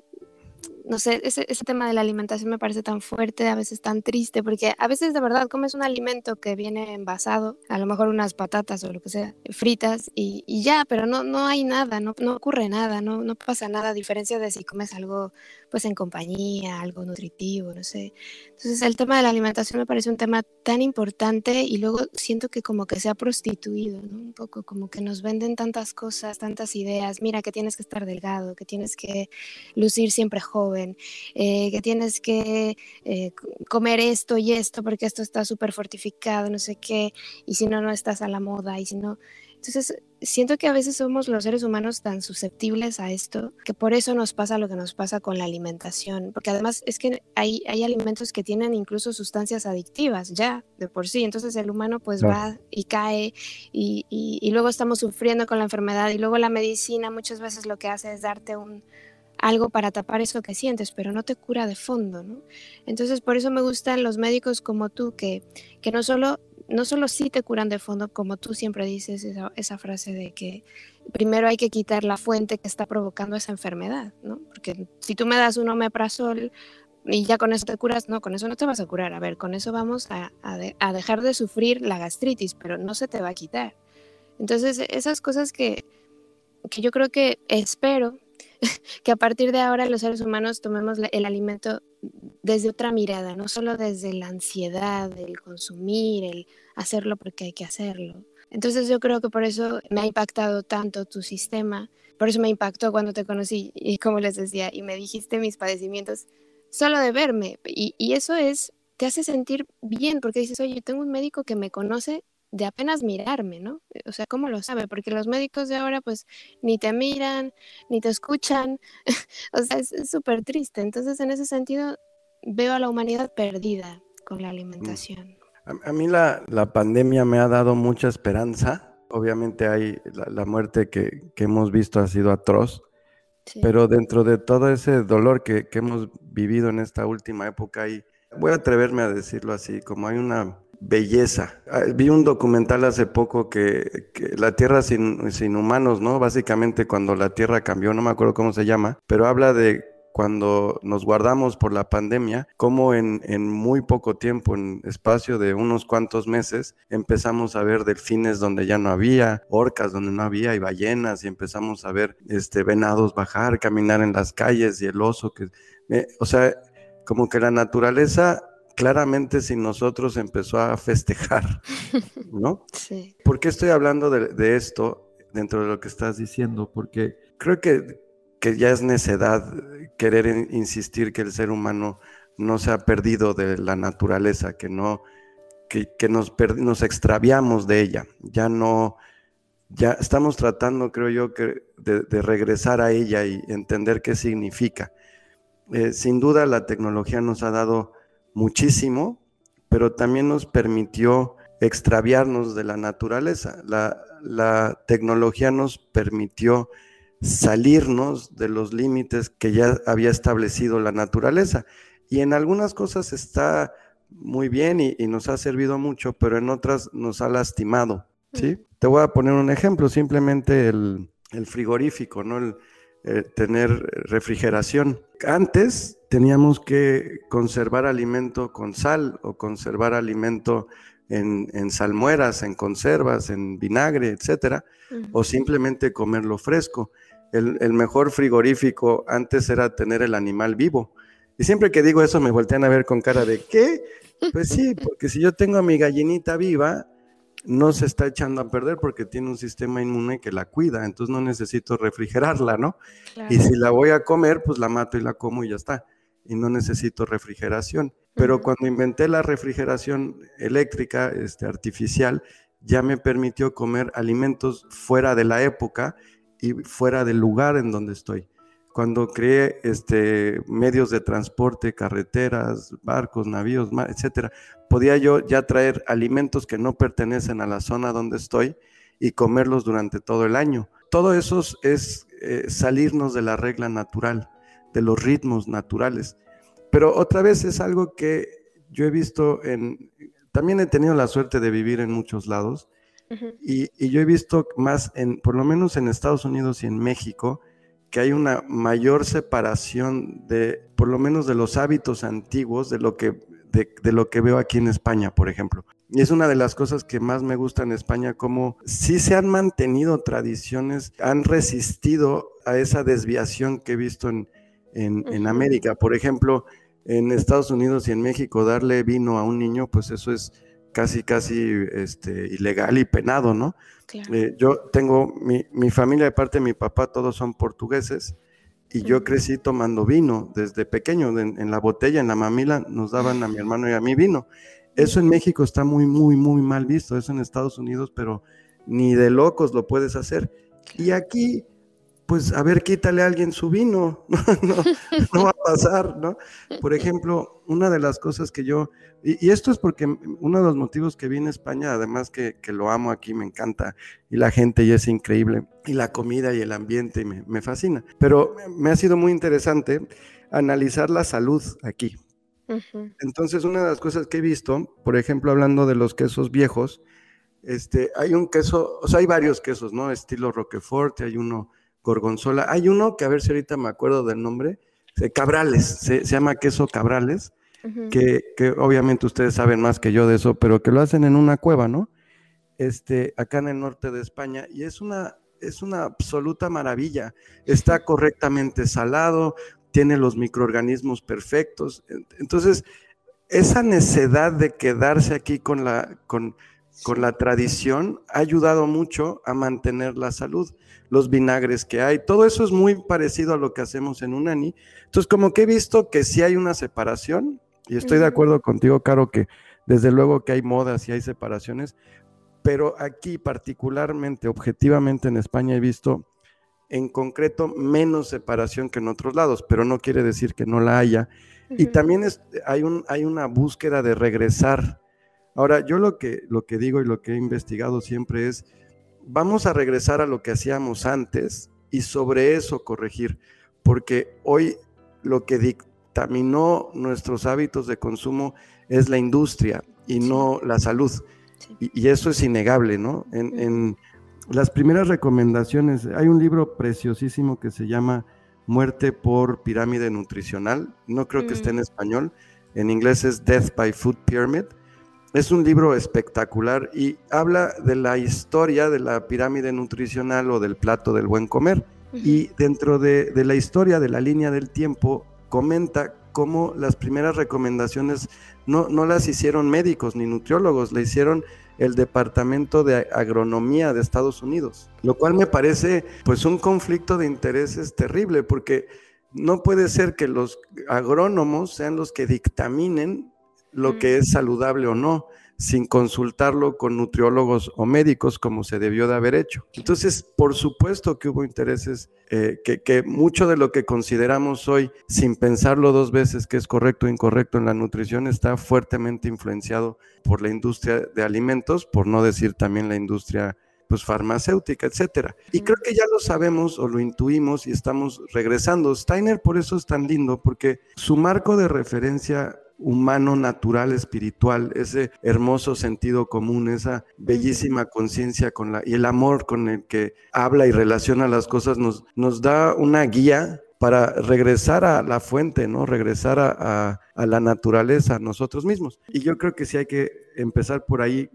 no sé, ese, ese, tema de la alimentación me parece tan fuerte, a veces tan triste, porque a veces de verdad comes un alimento que viene envasado, a lo mejor unas patatas o lo que sea, fritas y, y ya, pero no, no hay nada, no, no ocurre nada, no, no pasa nada, a diferencia de si comes algo pues en compañía, algo nutritivo, no sé. Entonces el tema de la alimentación me parece un tema tan importante y luego siento que como que se ha prostituido, ¿no? Un poco como que nos venden tantas cosas, tantas ideas, mira que tienes que estar delgado, que tienes que lucir siempre joven, eh, que tienes que eh, comer esto y esto porque esto está súper fortificado, no sé qué, y si no, no estás a la moda, y si no... Entonces, siento que a veces somos los seres humanos tan susceptibles a esto que por eso nos pasa lo que nos pasa con la alimentación, porque además es que hay, hay alimentos que tienen incluso sustancias adictivas ya de por sí, entonces el humano pues va y cae y, y, luego estamos sufriendo con la enfermedad y luego la medicina muchas veces lo que hace es darte un, algo para tapar eso que sientes, pero no te cura de fondo, ¿no? Entonces, por eso me gustan los médicos como tú, que, que no solo no solo sí te curan de fondo, como tú siempre dices esa, frase de que primero hay que quitar la fuente que está provocando esa enfermedad, ¿no? Porque si tú me das un omeprazol y ya con eso te curas, no, con eso no te vas a curar. A ver, con eso vamos a, a dejar de sufrir la gastritis, pero no se te va a quitar. Entonces, esas cosas que, que yo creo que espero que a partir de ahora los seres humanos tomemos el alimento desde otra mirada, no solo desde la ansiedad, el consumir, el hacerlo porque hay que hacerlo. Entonces yo creo que por eso me ha impactado tanto tu sistema, por eso me impactó cuando te conocí y como les decía, y me dijiste mis padecimientos solo de verme. Y, y eso es, te hace sentir bien porque dices, oye, tengo un médico que me conoce de apenas mirarme, ¿no? O sea, ¿cómo lo sabe? Porque los médicos de ahora pues ni te miran, ni te escuchan, o sea, es súper triste. Entonces, en ese sentido, veo a la humanidad perdida con la mm. alimentación. A, mí la, pandemia me ha dado mucha esperanza. Obviamente hay la, muerte que, hemos visto ha sido atroz, pero dentro de todo ese dolor que, que hemos vivido en esta última época, hay, voy a atreverme a decirlo así, como hay una belleza. Ah, vi un documental hace poco que, la Tierra sin, sin, humanos, ¿no? Básicamente cuando la Tierra cambió, no me acuerdo cómo se llama, pero habla de cuando nos guardamos por la pandemia, cómo en, en muy poco tiempo, en espacio de unos cuantos meses, empezamos a ver delfines donde ya no había, orcas donde no había y ballenas y empezamos a ver este, venados bajar, caminar en las calles y el oso que... Eh, o sea, como que la naturaleza claramente sin nosotros empezó a festejar, ¿no? Sí. ¿Por qué estoy hablando de, esto dentro de lo que estás diciendo? Porque creo que, que ya es necedad querer insistir que el ser humano no se ha perdido de la naturaleza, que no, que, nos, nos extraviamos de ella, ya no, ya estamos tratando, creo yo, que de, regresar a ella y entender qué significa. Eh, sin duda la tecnología nos ha dado muchísimo, pero también nos permitió extraviarnos de la naturaleza. La, la tecnología nos permitió salirnos de los límites que ya había establecido la naturaleza. Y en algunas cosas está muy bien y, nos ha servido mucho, pero en otras nos ha lastimado. ¿sí? Te voy a poner un ejemplo, simplemente el, frigorífico, ¿no? El, tener refrigeración. Antes teníamos que conservar alimento con sal o conservar alimento en, salmueras, en conservas, en vinagre, etcétera, o simplemente comerlo fresco. El, el, mejor frigorífico antes era tener el animal vivo. Y siempre que digo eso me voltean a ver con cara de ¿qué? Pues sí, porque si yo tengo a mi gallinita viva, no se está echando a perder porque tiene un sistema inmune que la cuida, entonces no necesito refrigerarla, ¿no? Y si la voy a comer, pues la mato y la como y ya está. Y no necesito refrigeración. Pero cuando inventé la refrigeración eléctrica, este, artificial, ya me permitió comer alimentos fuera de la época y fuera del lugar en donde estoy. Cuando creé este, medios de transporte, carreteras, barcos, navíos, etcétera, podía yo ya traer alimentos que no pertenecen a la zona donde estoy y comerlos durante todo el año. Todo eso es eh, salirnos de la regla natural, de los ritmos naturales. Pero otra vez es algo que yo he visto en, también he tenido la suerte de vivir en muchos lados y, y, yo he visto más, en, por lo menos en Estados Unidos y en México, que hay una mayor separación de, por lo menos de los hábitos antiguos, de lo que, de, de lo que veo aquí en España, por ejemplo. Y es una de las cosas que más me gusta en España, como sí se han mantenido tradiciones, han resistido a esa desviación que he visto en, en, América. Por ejemplo, en Estados Unidos y en México, darle vino a un niño, pues eso es casi, casi este, ilegal y penado, ¿no? Eh, yo tengo mi, mi, familia de parte de mi papá, todos son portugueses, y yo crecí tomando vino desde pequeño, en, la botella, en la mamila, nos daban a mi hermano y a mí vino. Eso en México está muy, muy, muy mal visto, eso en Estados Unidos, pero ni de locos lo puedes hacer. Y aquí pues a ver, quítale a alguien su vino, no, va a pasar, ¿no? Por ejemplo, una de las cosas que yo, y, esto es porque uno de los motivos que vine a España, además que, lo amo aquí, me encanta, y la gente y es increíble, y la comida y el ambiente me, me fascina, pero me ha sido muy interesante analizar la salud aquí. Entonces, una de las cosas que he visto, por ejemplo, hablando de los quesos viejos, este, hay un queso, o sea, hay varios quesos, ¿no? Estilo Roquefort, hay uno gorgonzola. Hay uno que a ver si ahorita me acuerdo del nombre, Cabrales, se, llama queso Cabrales, que, obviamente ustedes saben más que yo de eso, pero que lo hacen en una cueva, ¿no? Este, acá en el norte de España, y es una, es una absoluta maravilla. Está correctamente salado, tiene los microorganismos perfectos. Entonces, esa necesidad de quedarse aquí con la, con, con la tradición ha ayudado mucho a mantener la salud los vinagres que hay. Todo eso es muy parecido a lo que hacemos en Unani. Entonces, como que he visto que sí hay una separación, y estoy de acuerdo contigo, Caro, que desde luego que hay modas y hay separaciones, pero aquí particularmente, objetivamente en España he visto en concreto menos separación que en otros lados, pero no quiere decir que no la haya. Y también hay, un, hay una búsqueda de regresar. Ahora, yo lo que, lo que digo y lo que he investigado siempre es, vamos a regresar a lo que hacíamos antes y sobre eso corregir, porque hoy lo que dictaminó nuestros hábitos de consumo es la industria y no la salud. Y, eso es innegable, ¿no? En, las primeras recomendaciones, hay un libro preciosísimo que se llama Muerte por pirámide nutricional, no creo que esté en mm. español, en inglés es Death by Food Pyramid, es un libro espectacular y habla de la historia de la pirámide nutricional o del plato del buen comer. Y dentro de, la historia de la línea del tiempo, comenta cómo las primeras recomendaciones no, no las hicieron médicos ni nutriólogos, le hicieron el Departamento de Agronomía de Estados Unidos, lo cual me parece pues un conflicto de intereses terrible porque no puede ser que los agrónomos sean los que dictaminen lo que es saludable o no, sin consultarlo con nutriólogos o médicos como se debió de haber hecho. Entonces, por supuesto que hubo intereses eh, que, que, mucho de lo que consideramos hoy, sin pensarlo dos veces que es correcto o incorrecto en la nutrición, está fuertemente influenciado por la industria de alimentos, por no decir también la industria pues farmacéutica, etcétera. Y creo que ya lo sabemos o lo intuimos y estamos regresando. Steiner por eso es tan lindo, porque su marco de referencia humano, natural, espiritual, ese hermoso sentido común, esa bellísima conciencia con la y el amor con el que habla y relaciona las cosas nos, nos da una guía para regresar a la fuente, ¿no? Regresar a, a, la naturaleza, a nosotros mismos. Y yo creo que sí hay que empezar por ahí.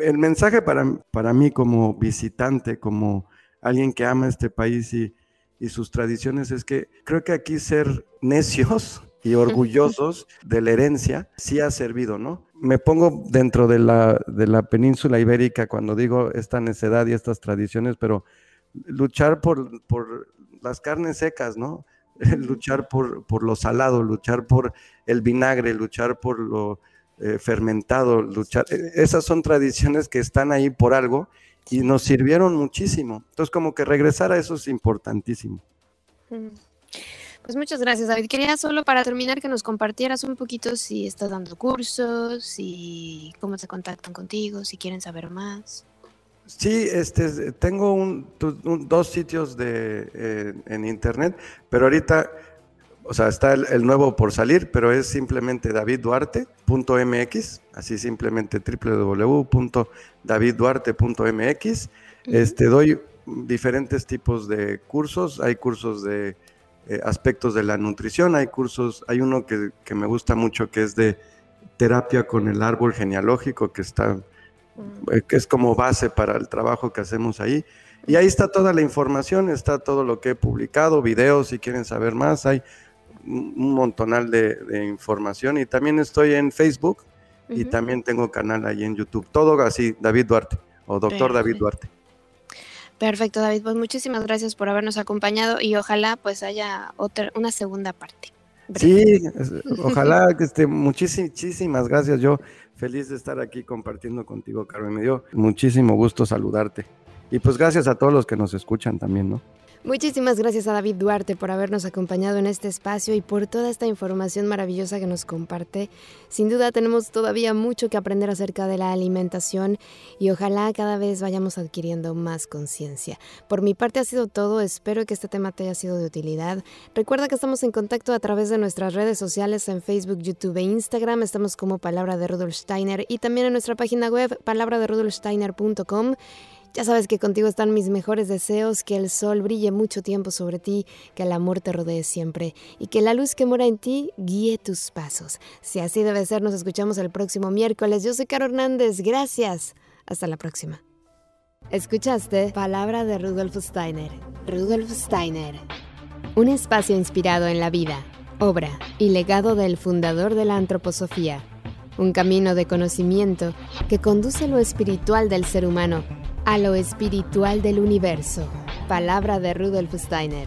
El mensaje para, para mí como visitante, como alguien que ama este país y, y sus tradiciones es que creo que aquí ser necios y orgullosos de la herencia, sí ha servido, ¿no? Me pongo dentro de la, de la península ibérica cuando digo esta necedad y estas tradiciones, pero luchar por, por las carnes secas, ¿no? luchar por, por lo salado, luchar por el vinagre, luchar por lo eh, fermentado, luchar. E, esas son tradiciones que están ahí por algo y nos sirvieron muchísimo. Entonces, como que regresar a eso es importantísimo. Pues muchas gracias, David. Quería solo para terminar que nos compartieras un poquito si estás dando cursos, y cómo se contactan contigo, si quieren saber más. Sí, este, tengo un, dos sitios de, eh, en internet, pero ahorita, o sea, está el, nuevo por salir, pero es simplemente davidduarte.mx, así simplemente www.davidduarte.mx. Este, doy diferentes tipos de cursos, hay cursos de eh, aspectos de la nutrición. Hay cursos, hay uno que, me gusta mucho que es de terapia con el árbol genealógico, que está, mm. eh, que es como base para el trabajo que hacemos ahí. Y ahí está toda la información, está todo lo que he publicado, videos, si quieren saber más, hay un montonal de, información. Y también estoy en Facebook y también tengo canal ahí en YouTube. Todo así, David Duarte o Doctor David Duarte. Perfecto, David. Pues muchísimas gracias por habernos acompañado y ojalá pues haya otra, una segunda parte. Sí, ojalá que esté. Muchísimas gracias. Yo feliz de estar aquí compartiendo contigo, Carmen. Me dio muchísimo gusto saludarte. Y pues gracias a todos los que nos escuchan también, ¿no? Muchísimas gracias a David Duarte por habernos acompañado en este espacio y por toda esta información maravillosa que nos comparte. Sin duda tenemos todavía mucho que aprender acerca de la alimentación y ojalá cada vez vayamos adquiriendo más conciencia. Por mi parte ha sido todo, espero que este tema te haya sido de utilidad. Recuerda que estamos en contacto a través de nuestras redes sociales en Facebook, YouTube e Instagram. Estamos como Palabra de Rudolf Steiner y también en nuestra página web palabraderudolfsteiner.com. Ya sabes que contigo están mis mejores deseos, que el sol brille mucho tiempo sobre ti, que el amor te rodee siempre y que la luz que mora en ti guíe tus pasos. Si así debe ser, nos escuchamos el próximo miércoles. Yo soy Caro Hernández, gracias. Hasta la próxima. Escuchaste Palabra de Rudolf Steiner. Rudolf Steiner. Un espacio inspirado en la vida, obra y legado del fundador de la antroposofía. Un camino de conocimiento que conduce lo espiritual del ser humano a lo espiritual del universo. Palabra de Rudolf Steiner.